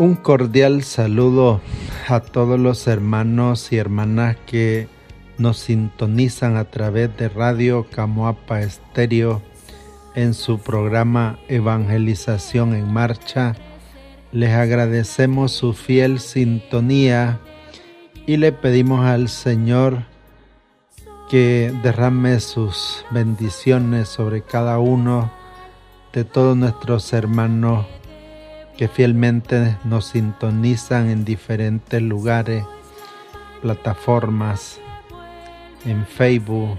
Un cordial saludo a todos los hermanos y hermanas que nos sintonizan a través de Radio Camoapa Estéreo en su programa Evangelización en Marcha. Les agradecemos su fiel sintonía y le pedimos al Señor que derrame sus bendiciones sobre cada uno de todos nuestros hermanos que fielmente nos sintonizan en diferentes lugares, plataformas, en Facebook,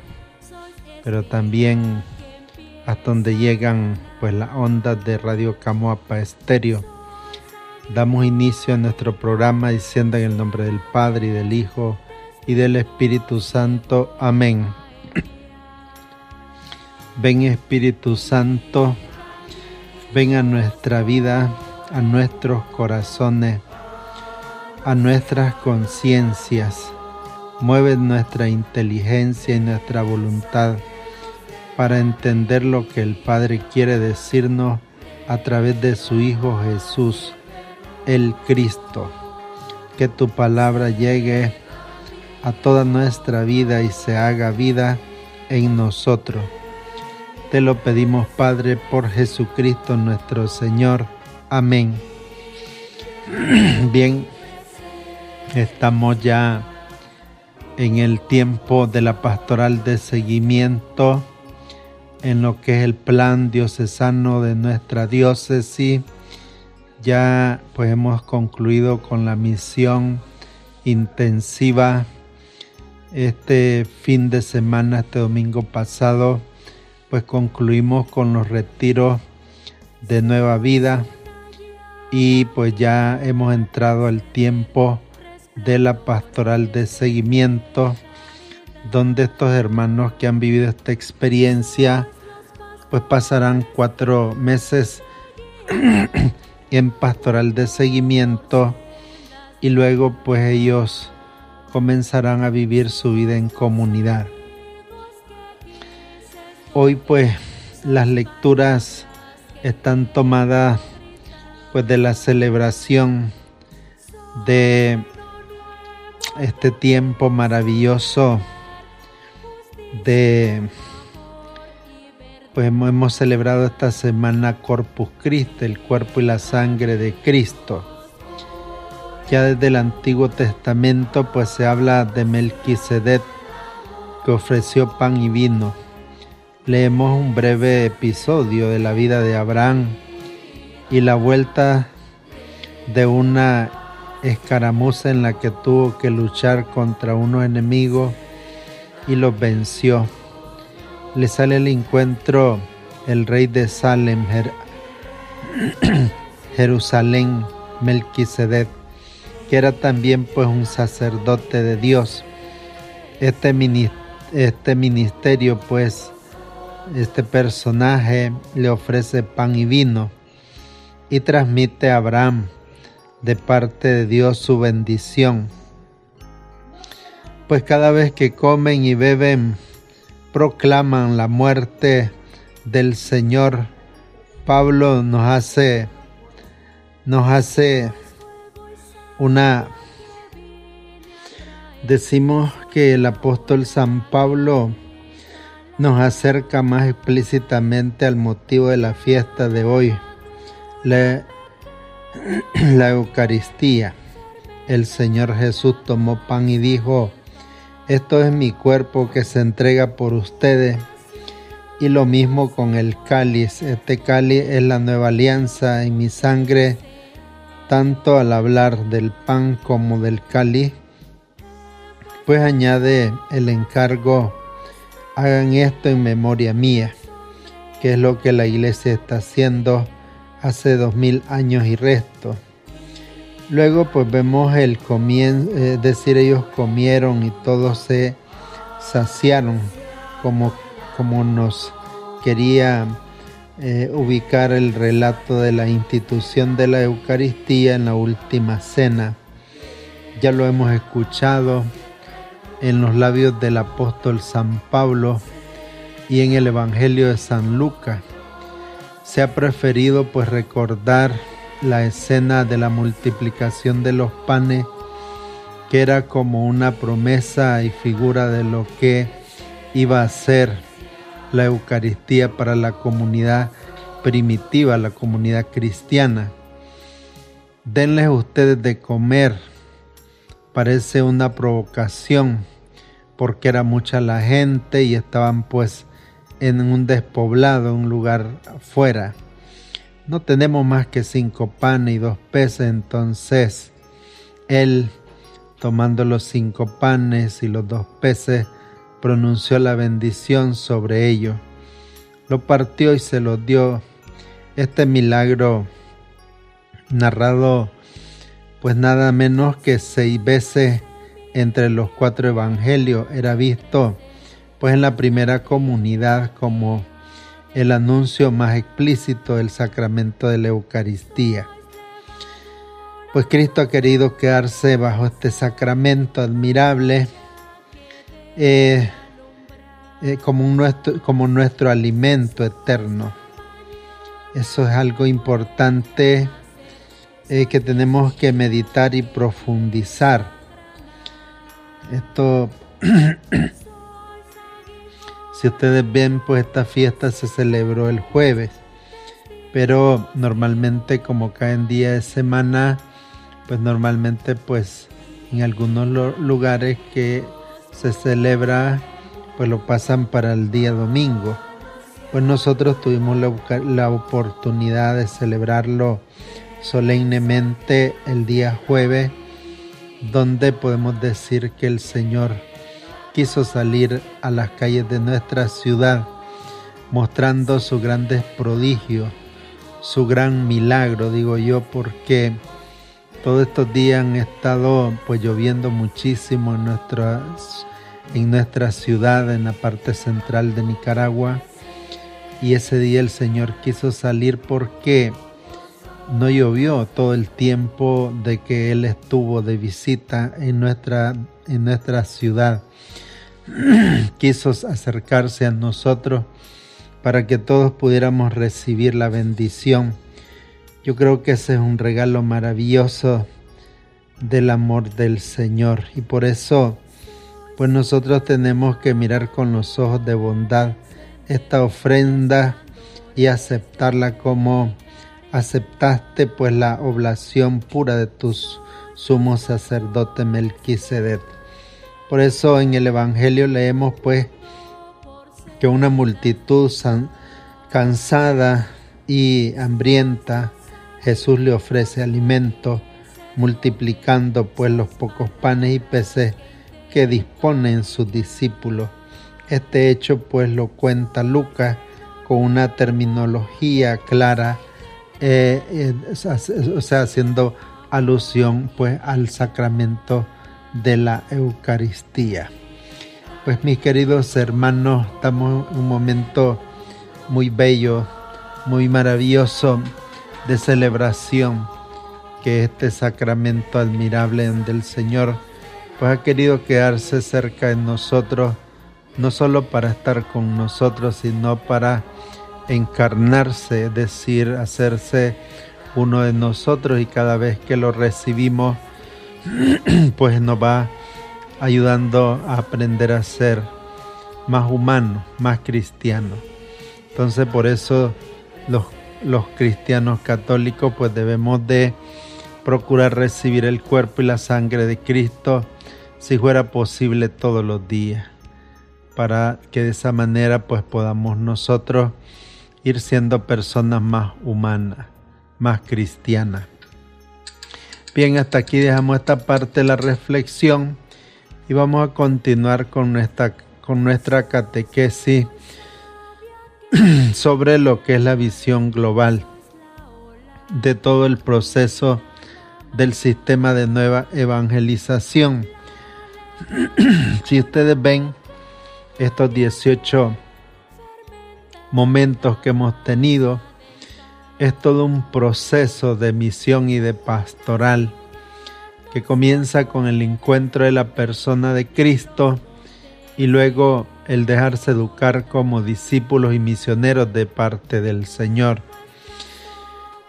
pero también hasta donde llegan pues las ondas de Radio Camoapa Estéreo. Damos inicio a nuestro programa diciendo en el nombre del Padre y del Hijo y del Espíritu Santo. Amén. Ven Espíritu Santo, ven a nuestra vida a nuestros corazones, a nuestras conciencias. Mueve nuestra inteligencia y nuestra voluntad para entender lo que el Padre quiere decirnos a través de su Hijo Jesús, el Cristo. Que tu palabra llegue a toda nuestra vida y se haga vida en nosotros. Te lo pedimos, Padre, por Jesucristo nuestro Señor. Amén. Bien, estamos ya en el tiempo de la pastoral de seguimiento en lo que es el plan diocesano de nuestra diócesis. Ya pues hemos concluido con la misión intensiva este fin de semana, este domingo pasado, pues concluimos con los retiros de nueva vida y pues ya hemos entrado al tiempo de la pastoral de seguimiento donde estos hermanos que han vivido esta experiencia pues pasarán cuatro meses en pastoral de seguimiento y luego pues ellos comenzarán a vivir su vida en comunidad. Hoy pues las lecturas están tomadas pues de la celebración de este tiempo maravilloso de pues hemos celebrado esta semana Corpus Christi, el cuerpo y la sangre de Cristo. Ya desde el Antiguo Testamento pues se habla de Melquisedec que ofreció pan y vino. Leemos un breve episodio de la vida de Abraham y la vuelta de una escaramuza en la que tuvo que luchar contra unos enemigos y los venció. Le sale al encuentro el rey de Salem, Jerusalén, Melquisedec, que era también pues un sacerdote de Dios. Este, este ministerio pues, este personaje le ofrece pan y vino y transmite a Abraham de parte de Dios su bendición. Pues cada vez que comen y beben, proclaman la muerte del Señor. Pablo nos hace, nos hace una, decimos que el apóstol San Pablo nos acerca más explícitamente al motivo de la fiesta de hoy la, Eucaristía. el Señor Jesús tomó pan y dijo, esto es mi cuerpo que se entrega por ustedes. Y lo mismo con el cáliz. Este cáliz es la nueva alianza en mi sangre, tanto al hablar del pan como del cáliz. Pues añade el encargo, hagan esto en memoria mía, que es lo que la iglesia está haciendo hace dos mil años y resto. Luego pues vemos el comienzo, eh, decir, ellos comieron y todos se saciaron como, como nos quería eh, ubicar el relato de la institución de la Eucaristía en la última cena. Ya lo hemos escuchado en los labios del apóstol San Pablo y en el Evangelio de San Lucas. Se ha preferido pues recordar la escena de la multiplicación de los panes, que era como una promesa y figura de lo que iba a ser la Eucaristía para la comunidad primitiva, la comunidad cristiana. Denles ustedes de comer, parece una provocación, porque era mucha la gente y estaban pues en un despoblado, un lugar fuera no tenemos más que cinco panes y dos peces, entonces él, tomando los cinco panes y los dos peces, pronunció la bendición sobre ellos, lo partió y se lo dio. Este milagro narrado pues nada menos que seis veces entre los cuatro evangelios era visto pues en la primera comunidad como el anuncio más explícito del sacramento de la Eucaristía. Pues Cristo ha querido quedarse bajo este sacramento admirable eh, eh, como, nuestro, como nuestro alimento eterno. Eso es algo importante eh, que tenemos que meditar y profundizar. Esto Si ustedes ven, pues esta fiesta se celebró el jueves, pero normalmente como cae en día de semana, pues normalmente pues en algunos lugares que se celebra, pues lo pasan para el día domingo. Pues nosotros tuvimos la, la oportunidad de celebrarlo solemnemente el día jueves, donde podemos decir que el Señor quiso salir a las calles de nuestra ciudad mostrando sus grandes prodigios, su gran milagro, digo yo, porque todos estos días han estado pues lloviendo muchísimo en nuestra, en nuestra ciudad, en la parte central de Nicaragua. Y ese día el Señor quiso salir porque no llovió todo el tiempo de que Él estuvo de visita en nuestra, en nuestra ciudad. quiso acercarse a nosotros para que todos pudiéramos recibir la bendición. Yo creo que ese es un regalo maravilloso del amor del Señor y por eso pues nosotros tenemos que mirar con los ojos de bondad esta ofrenda y aceptarla como aceptaste pues la oblación pura de tus sumo sacerdote Melquisedec. Por eso en el Evangelio leemos pues que una multitud cansada y hambrienta, Jesús le ofrece alimento, multiplicando pues los pocos panes y peces que disponen sus discípulos. Este hecho pues lo cuenta Lucas con una terminología clara, eh, eh, o sea, haciendo alusión pues al sacramento de la Eucaristía. Pues mis queridos hermanos, estamos en un momento muy bello, muy maravilloso de celebración, que este sacramento admirable del Señor pues ha querido quedarse cerca de nosotros, no solo para estar con nosotros, sino para encarnarse, es decir, hacerse uno de nosotros y cada vez que lo recibimos, pues nos va ayudando a aprender a ser más humanos, más cristianos. Entonces por eso los, los cristianos católicos pues debemos de procurar recibir el cuerpo y la sangre de Cristo si fuera posible todos los días, para que de esa manera pues podamos nosotros ir siendo personas más humanas, más cristianas. Bien, hasta aquí dejamos esta parte de la reflexión y vamos a continuar con nuestra, con nuestra catequesis sobre lo que es la visión global de todo el proceso del sistema de nueva evangelización. si ustedes ven estos 18 momentos que hemos tenido, es todo un proceso de misión y de pastoral que comienza con el encuentro de la persona de Cristo y luego el dejarse educar como discípulos y misioneros de parte del Señor.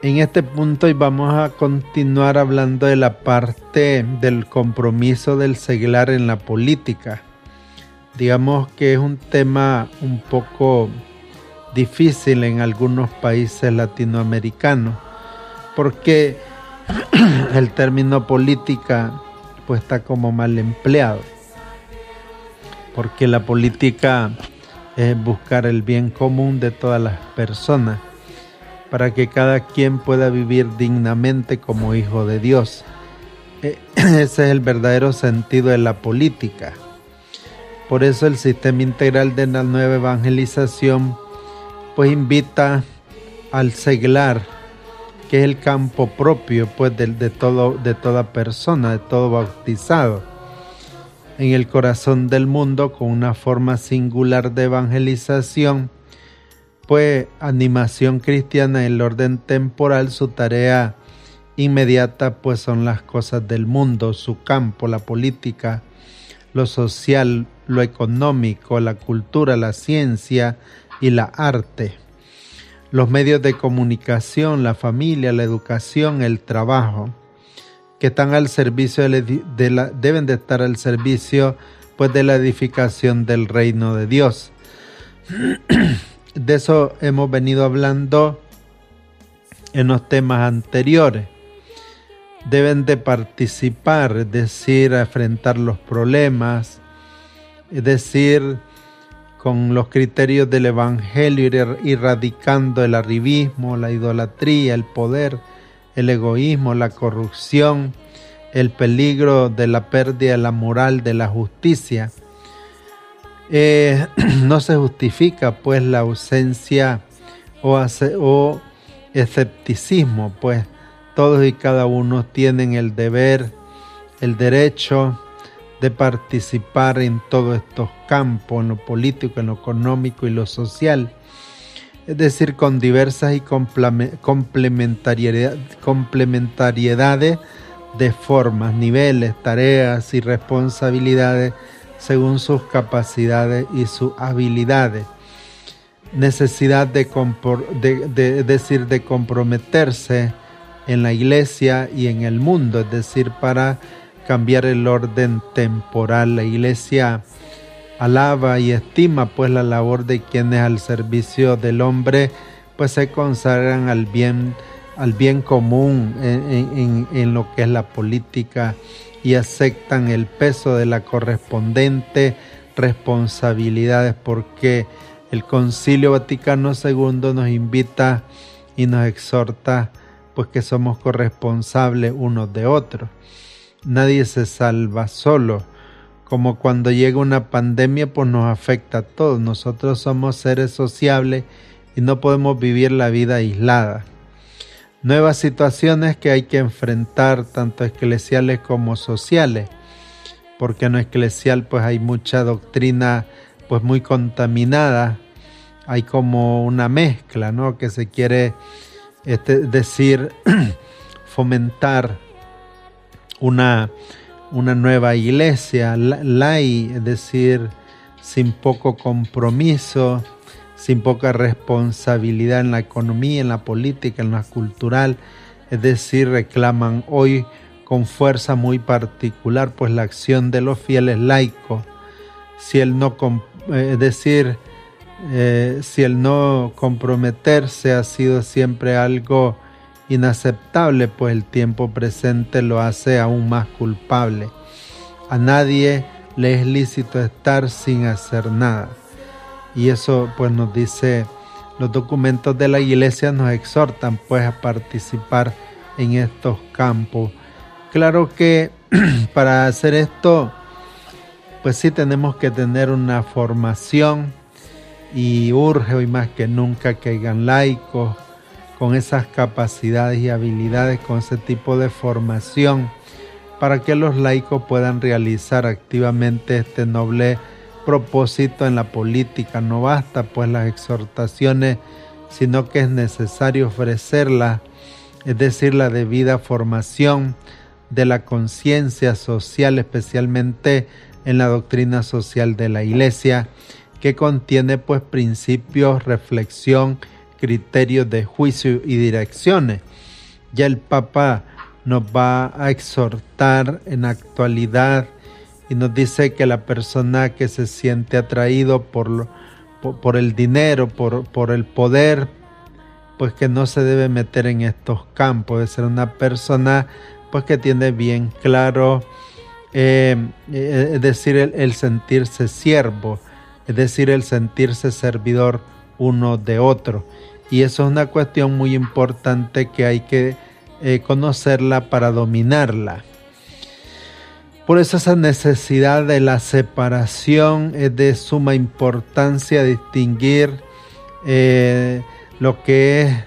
En este punto y vamos a continuar hablando de la parte del compromiso del seglar en la política. Digamos que es un tema un poco difícil en algunos países latinoamericanos porque el término política pues está como mal empleado porque la política es buscar el bien común de todas las personas para que cada quien pueda vivir dignamente como hijo de Dios. E, ese es el verdadero sentido de la política. Por eso el sistema integral de la nueva evangelización pues invita al seglar, que es el campo propio pues de, de, todo, de toda persona, de todo bautizado, en el corazón del mundo con una forma singular de evangelización, pues animación cristiana en el orden temporal, su tarea inmediata pues son las cosas del mundo, su campo, la política, lo social, lo económico, la cultura, la ciencia, y la arte. Los medios de comunicación, la familia, la educación, el trabajo, que están al servicio de la, deben de estar al servicio pues de la edificación del reino de Dios. De eso hemos venido hablando en los temas anteriores. Deben de participar, es decir, enfrentar los problemas, es decir, con los criterios del Evangelio, erradicando el arribismo, la idolatría, el poder, el egoísmo, la corrupción, el peligro de la pérdida de la moral, de la justicia. Eh, no se justifica pues la ausencia o, o escepticismo, pues todos y cada uno tienen el deber, el derecho, de participar en todos estos campos, en lo político, en lo económico y lo social, es decir, con diversas y complementariedades de formas, niveles, tareas y responsabilidades según sus capacidades y sus habilidades. Necesidad de, de, decir, de comprometerse en la iglesia y en el mundo, es decir, para cambiar el orden temporal. La iglesia alaba y estima pues la labor de quienes al servicio del hombre pues se consagran al bien, al bien común en, lo que es la política y aceptan el peso de la correspondiente responsabilidades porque el Concilio Vaticano II nos invita y nos exhorta pues que somos corresponsables unos de otros. Nadie se salva solo. Como cuando llega una pandemia, pues nos afecta a todos. Nosotros somos seres sociables y no podemos vivir la vida aislada. Nuevas situaciones que hay que enfrentar, tanto eclesiales como sociales, porque en lo eclesial pues hay mucha doctrina pues muy contaminada, hay como una mezcla, ¿no? Que se quiere este, decir fomentar una, una nueva iglesia, lai, es decir, sin poco compromiso, sin poca responsabilidad en la economía, en la política, en la cultural, es decir, reclaman hoy con fuerza muy particular pues la acción de los fieles laicos. Si el no, eh, es decir, eh, si el no comprometerse ha sido siempre algo inaceptable, pues el tiempo presente lo hace aún más culpable. A nadie le es lícito estar sin hacer nada. Y eso pues nos dice los documentos de la iglesia nos exhortan pues a participar en estos campos. Claro que para hacer esto pues sí tenemos que tener una formación y urge hoy más que nunca que hayan laicos con esas capacidades y habilidades, con ese tipo de formación, para que los laicos puedan realizar activamente este noble propósito en la política. No basta pues las exhortaciones, sino que es necesario ofrecerlas, es decir, la debida formación de la conciencia social, especialmente en la doctrina social de la Iglesia, que contiene pues principios, reflexión, criterios de juicio y direcciones. Ya el Papa nos va a exhortar en actualidad y nos dice que la persona que se siente atraído por, por, el dinero, por, por, el poder, pues que no se debe meter en estos campos, de ser una persona pues que tiene bien claro, eh, eh, es decir, el sentirse siervo, es decir, el sentirse servidor uno de otro. Y eso es una cuestión muy importante que hay que eh, conocerla para dominarla. Por eso esa necesidad de la separación es de suma importancia distinguir eh, lo que es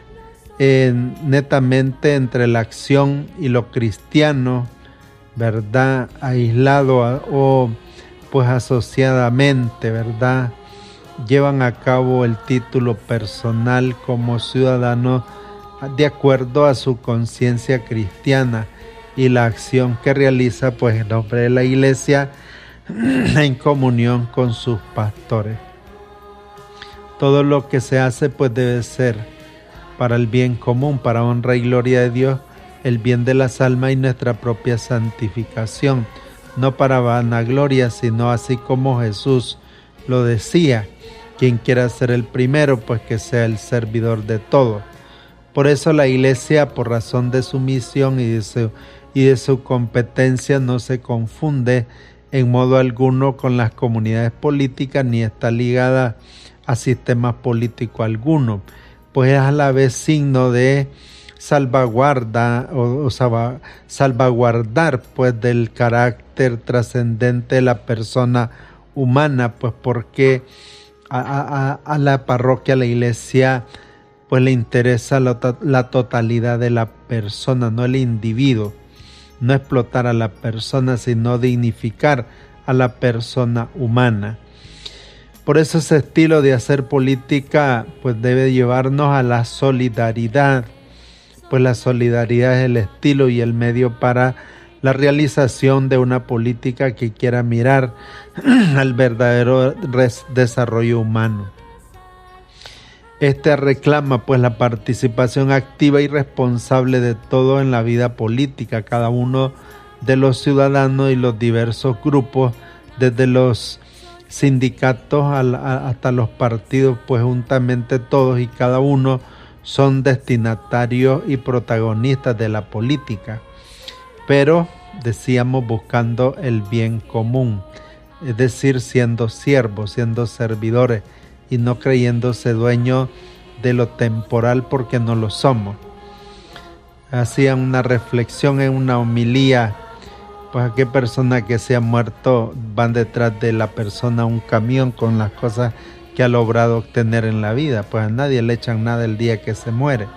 eh, netamente entre la acción y lo cristiano, ¿verdad? Aislado o pues asociadamente, ¿verdad? Llevan a cabo el título personal como ciudadano de acuerdo a su conciencia cristiana y la acción que realiza pues en nombre de la iglesia en comunión con sus pastores. Todo lo que se hace pues debe ser para el bien común, para honra y gloria de Dios, el bien de las almas y nuestra propia santificación, no para vanagloria, sino así como Jesús lo decía, quien quiera ser el primero, pues que sea el servidor de todo. Por eso la iglesia, por razón de su misión y de su, y de su competencia, no se confunde en modo alguno con las comunidades políticas ni está ligada a sistema político alguno, pues es a la vez signo de salvaguarda o, salvaguardar pues del carácter trascendente de la persona humana, pues porque a, la parroquia, a la iglesia, pues le interesa la, la totalidad de la persona, no el individuo. No explotar a la persona, sino dignificar a la persona humana. Por eso ese estilo de hacer política pues debe llevarnos a la solidaridad, pues la solidaridad es el estilo y el medio para la realización de una política que quiera mirar al verdadero desarrollo humano. Este reclama pues la participación activa y responsable de todo en la vida política, cada uno de los ciudadanos y los diversos grupos, desde los sindicatos hasta los partidos, pues juntamente todos y cada uno son destinatarios y protagonistas de la política pero decíamos buscando el bien común, es decir, siendo siervos, siendo servidores y no creyéndose dueños de lo temporal porque no lo somos. Hacían una reflexión en una homilía, pues a qué persona que se ha muerto van detrás de la persona un camión con las cosas que ha logrado obtener en la vida, pues a nadie le echan nada el día que se muere.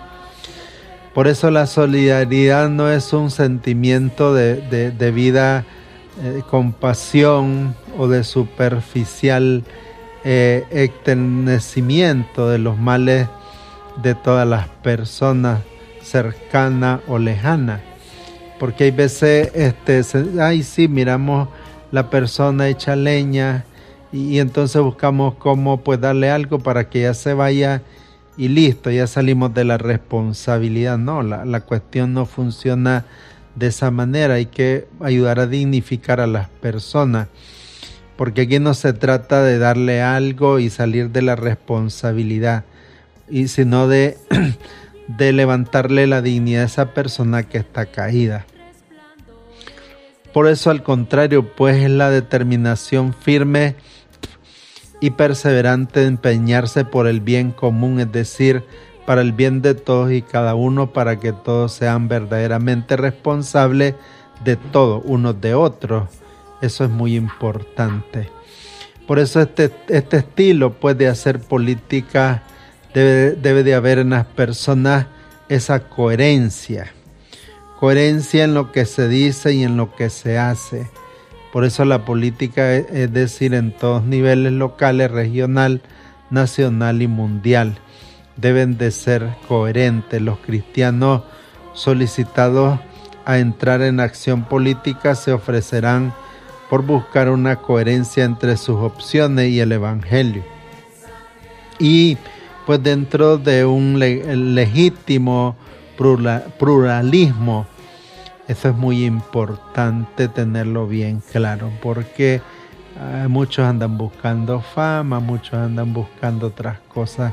Por eso la solidaridad no es un sentimiento de, vida eh, compasión o de superficial eh, de los males de todas las personas cercanas o lejanas. Porque hay veces, este, ay sí, miramos la persona hecha leña y, y entonces buscamos cómo pues darle algo para que ya se vaya y listo, ya salimos de la responsabilidad. No, la, cuestión no funciona de esa manera. Hay que ayudar a dignificar a las personas. Porque aquí no se trata de darle algo y salir de la responsabilidad, y sino de, de levantarle la dignidad a esa persona que está caída. Por eso al contrario, pues es la determinación firme y perseverante empeñarse por el bien común, es decir, para el bien de todos y cada uno, para que todos sean verdaderamente responsables de todo, unos de otros. Eso es muy importante. Por eso este, este estilo pues, de hacer política debe, debe de haber en las personas esa coherencia. Coherencia en lo que se dice y en lo que se hace. Por eso la política, es decir, en todos niveles locales, regional, nacional y mundial, deben de ser coherentes. Los cristianos solicitados a entrar en acción política se ofrecerán por buscar una coherencia entre sus opciones y el Evangelio. Y pues dentro de un legítimo pluralismo, eso es muy importante tenerlo bien claro, porque ah, muchos andan buscando fama, muchos andan buscando otras cosas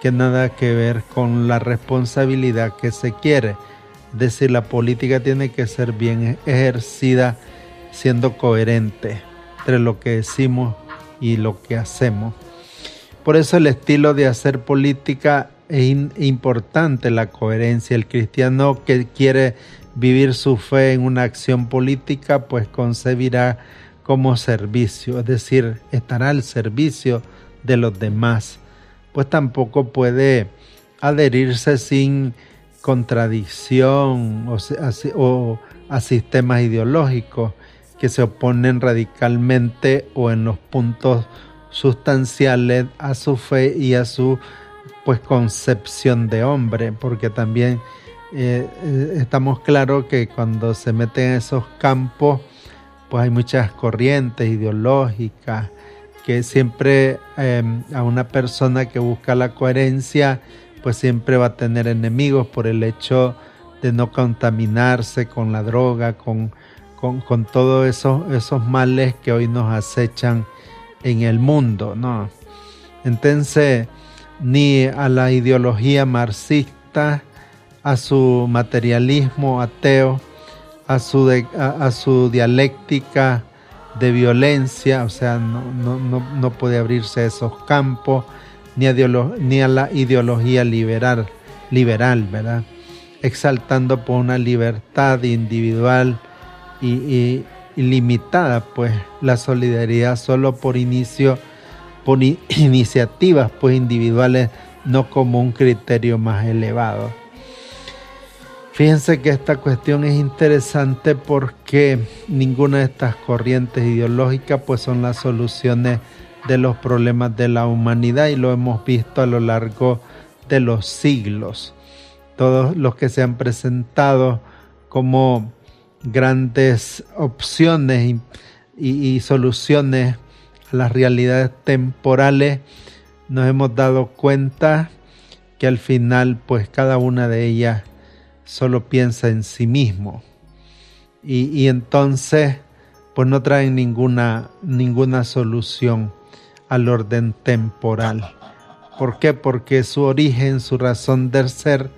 que nada que ver con la responsabilidad que se quiere. Es decir, la política tiene que ser bien ejercida siendo coherente entre lo que decimos y lo que hacemos. Por eso el estilo de hacer política es importante, la coherencia. El cristiano que quiere vivir su fe en una acción política, pues concebirá como servicio, es decir, estará al servicio de los demás, pues tampoco puede adherirse sin contradicción o, a sistemas ideológicos que se oponen radicalmente o en los puntos sustanciales a su fe y a su pues concepción de hombre, porque también eh, eh, estamos claros que cuando se meten en esos campos, pues hay muchas corrientes ideológicas que siempre em, a una persona que busca la coherencia, pues siempre va a tener enemigos por el hecho de no contaminarse con la droga, con con, todos esos, esos males que hoy nos acechan en el mundo, ¿no? Entonces, ni a la ideología marxista, a su materialismo ateo, a su, a, su dialéctica de violencia, o sea, no, no, puede abrirse a esos campos, ni a, ni a la ideología liberal, liberal, ¿verdad? Exaltando por una libertad individual, y, limitada, pues la solidaridad solo por inicio, por iniciativas pues individuales, no como un criterio más elevado. Fíjense que esta cuestión es interesante porque ninguna de estas corrientes ideológicas pues son las soluciones de los problemas de la humanidad y lo hemos visto a lo largo de los siglos. Todos los que se han presentado como grandes opciones y, soluciones a las realidades temporales, nos hemos dado cuenta que al final pues cada una de ellas solo piensa en sí mismo y, y, entonces pues no traen ninguna, ninguna solución al orden temporal. ¿Por qué? Porque su origen, su razón de ser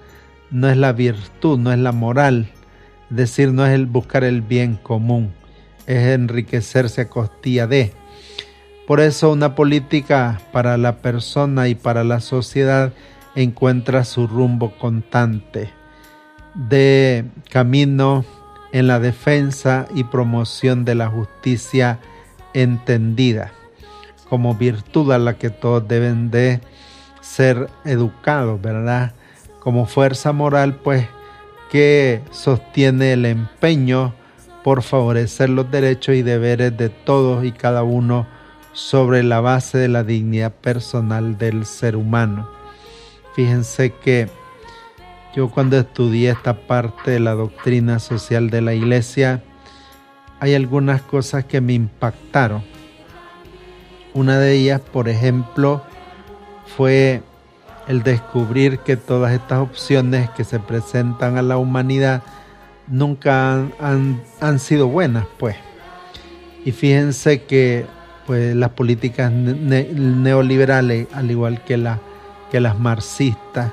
no es la virtud, no es la moral, decir no es el buscar el bien común, es enriquecerse a costilla de. Por eso una política para la persona y para la sociedad encuentra su rumbo constante de camino en la defensa y promoción de la justicia entendida como virtud a la que todos deben de ser educados, ¿verdad? Como fuerza moral, pues que sostiene el empeño por favorecer los derechos y deberes de todos y cada uno sobre la base de la dignidad personal del ser humano. Fíjense que yo cuando estudié esta parte de la doctrina social de la iglesia, hay algunas cosas que me impactaron. Una de ellas, por ejemplo, fue el descubrir que todas estas opciones que se presentan a la humanidad nunca han, sido buenas, pues. Y fíjense que pues, las políticas neoliberales, al igual que, la, que las marxistas,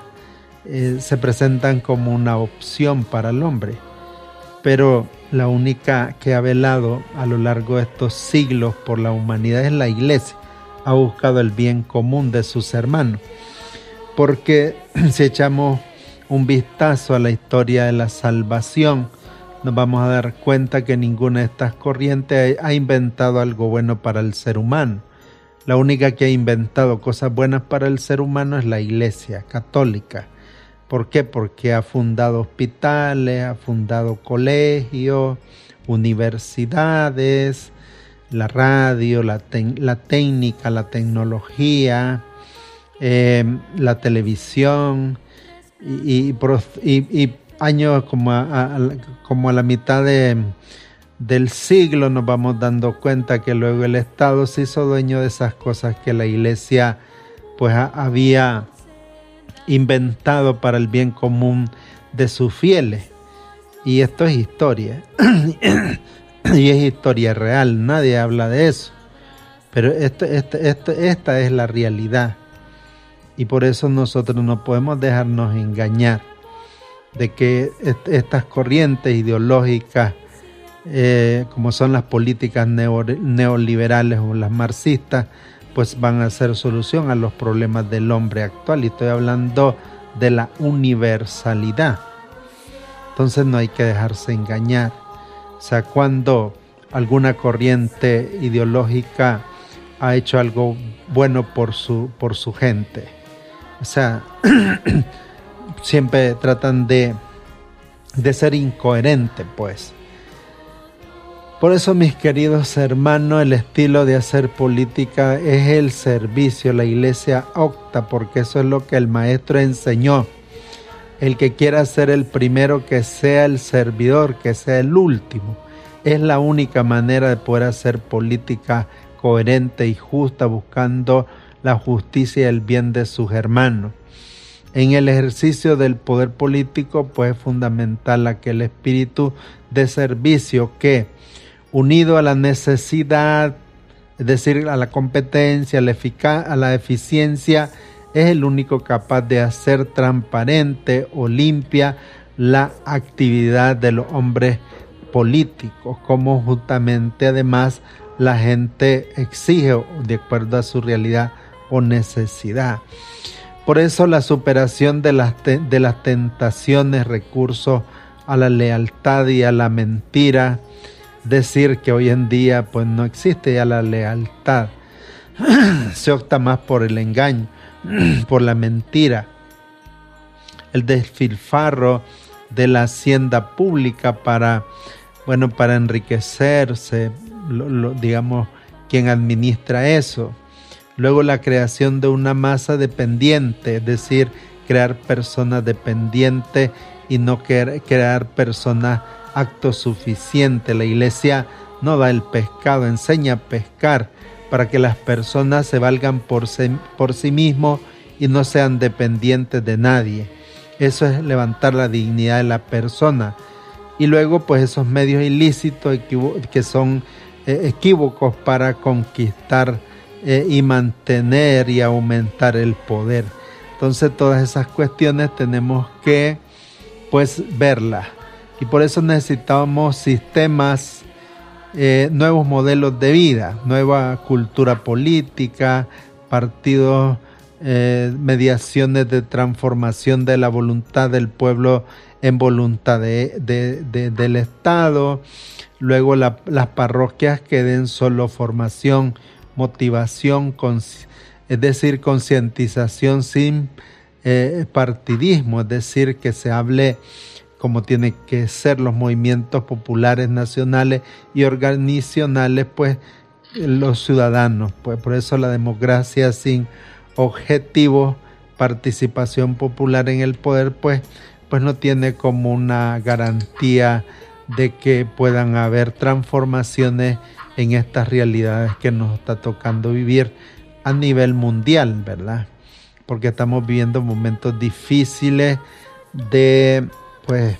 eh, se presentan como una opción para el hombre. Pero la única que ha velado a lo largo de estos siglos por la humanidad es la iglesia. Ha buscado el bien común de sus hermanos. Porque si echamos un vistazo a la historia de la salvación, nos vamos a dar cuenta que ninguna de estas corrientes ha inventado algo bueno para el ser humano. La única que ha inventado cosas buenas para el ser humano es la Iglesia Católica. ¿Por qué? Porque ha fundado hospitales, ha fundado colegios, universidades, la radio, la, técnica, la tecnología, eh, la televisión y, años como a, como a la mitad del siglo nos vamos dando cuenta que luego el Estado se hizo dueño de esas cosas que la iglesia pues había inventado para el bien común de sus fieles. Y esto es historia. y es historia real, nadie habla de eso. Pero esto, esta es la realidad. Y por eso nosotros no podemos dejarnos engañar de que estas corrientes ideológicas, eh, como son las políticas neoliberales o las marxistas, pues van a ser solución a los problemas del hombre actual. Y estoy hablando de la universalidad. Entonces no hay que dejarse engañar. O sea, cuando alguna corriente ideológica ha hecho algo bueno por su, por su gente. O sea, siempre tratan de, de ser incoherente, pues. Por eso, mis queridos hermanos, el estilo de hacer política es el servicio. La iglesia opta porque eso es lo que el maestro enseñó. El que quiera ser el primero, que sea el servidor, que sea el último. Es la única manera de poder hacer política coherente y justa, buscando la justicia y el bien de sus hermanos. En el ejercicio del poder político, pues es fundamental aquel espíritu de servicio que, unido a la necesidad, es decir, a la competencia, a la, a la eficiencia, es el único capaz de hacer transparente o limpia la actividad de los hombres políticos, como justamente además la gente exige de acuerdo a su realidad o necesidad. Por eso la superación de las, de las tentaciones, recurso a la lealtad y a la mentira, decir que hoy en día pues no existe ya la lealtad, se opta más por el engaño, por la mentira, el desfilfarro de la hacienda pública para, bueno, para enriquecerse, digamos, quien administra eso. Luego la creación de una masa dependiente, es decir, crear personas dependientes y no crear personas autosuficientes. La iglesia no da el pescado, enseña a pescar para que las personas se valgan por sí, por sí mismos y no sean dependientes de nadie. Eso es levantar la dignidad de la persona. Y luego pues esos medios ilícitos que son eh, equívocos para conquistar eh, y mantener y aumentar el poder. Entonces todas esas cuestiones tenemos que pues verlas y por eso necesitamos sistemas, eh, nuevos modelos de vida, nueva cultura política, partidos, eh, mediaciones de transformación de la voluntad del pueblo en voluntad del Estado, luego las parroquias que den solo formación motivación, es decir, concientización sin eh, partidismo, es decir, que se hable como tienen que ser los movimientos populares nacionales y organizacionales, pues los ciudadanos, pues por eso la democracia sin objetivo, participación popular en el poder, pues, pues no tiene como una garantía de que puedan haber transformaciones en estas realidades que nos está tocando vivir a nivel mundial, ¿verdad? Porque estamos viviendo momentos difíciles de, pues,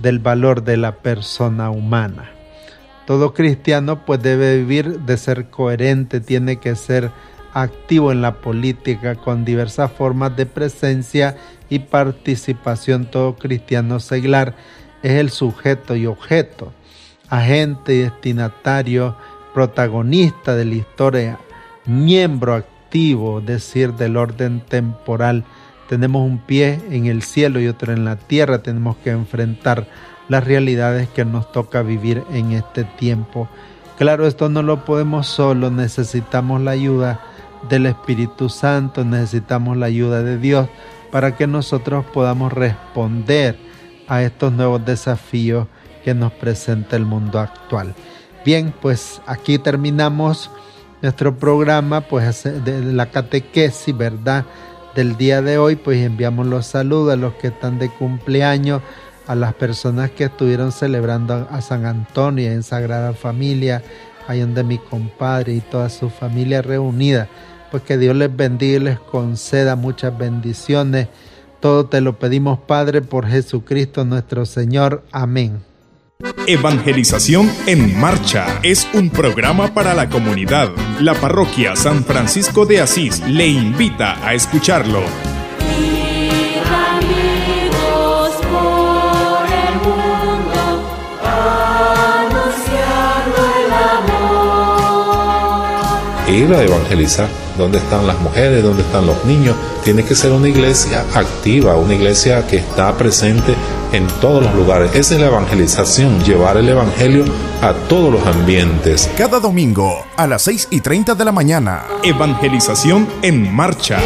del valor de la persona humana. Todo cristiano pues debe vivir de ser coherente, tiene que ser activo en la política con diversas formas de presencia y participación. Todo cristiano seglar es el sujeto y objeto, agente y destinatario, protagonista de la historia, miembro activo, decir, del orden temporal. Tenemos un pie en el cielo y otro en la tierra. Tenemos que enfrentar las realidades que nos toca vivir en este tiempo. Claro, esto no lo podemos solo, necesitamos la ayuda del Espíritu Santo, necesitamos la ayuda de Dios para que nosotros podamos responder a estos nuevos desafíos que nos presenta el mundo actual. Bien, pues aquí terminamos nuestro programa pues de la catequesis, ¿verdad? Del día de hoy, pues enviamos los saludos a los que están de cumpleaños, a las personas que estuvieron celebrando a San Antonio en Sagrada Familia, ahí donde mi compadre y toda su familia reunida pues que Dios les bendiga y les conceda muchas bendiciones. Todo te lo pedimos, Padre, por Jesucristo nuestro Señor. Amén. Evangelización en Marcha es un programa para la comunidad. La parroquia San Francisco de Asís le invita a escucharlo. ir a evangelizar. ¿Dónde están las mujeres? ¿Dónde están los niños? Tiene que ser una iglesia activa, una iglesia que está presente en todos los lugares. Esa es la evangelización, llevar el evangelio a todos los ambientes. Cada domingo a las 6 y 30 de la mañana. Evangelización en marcha.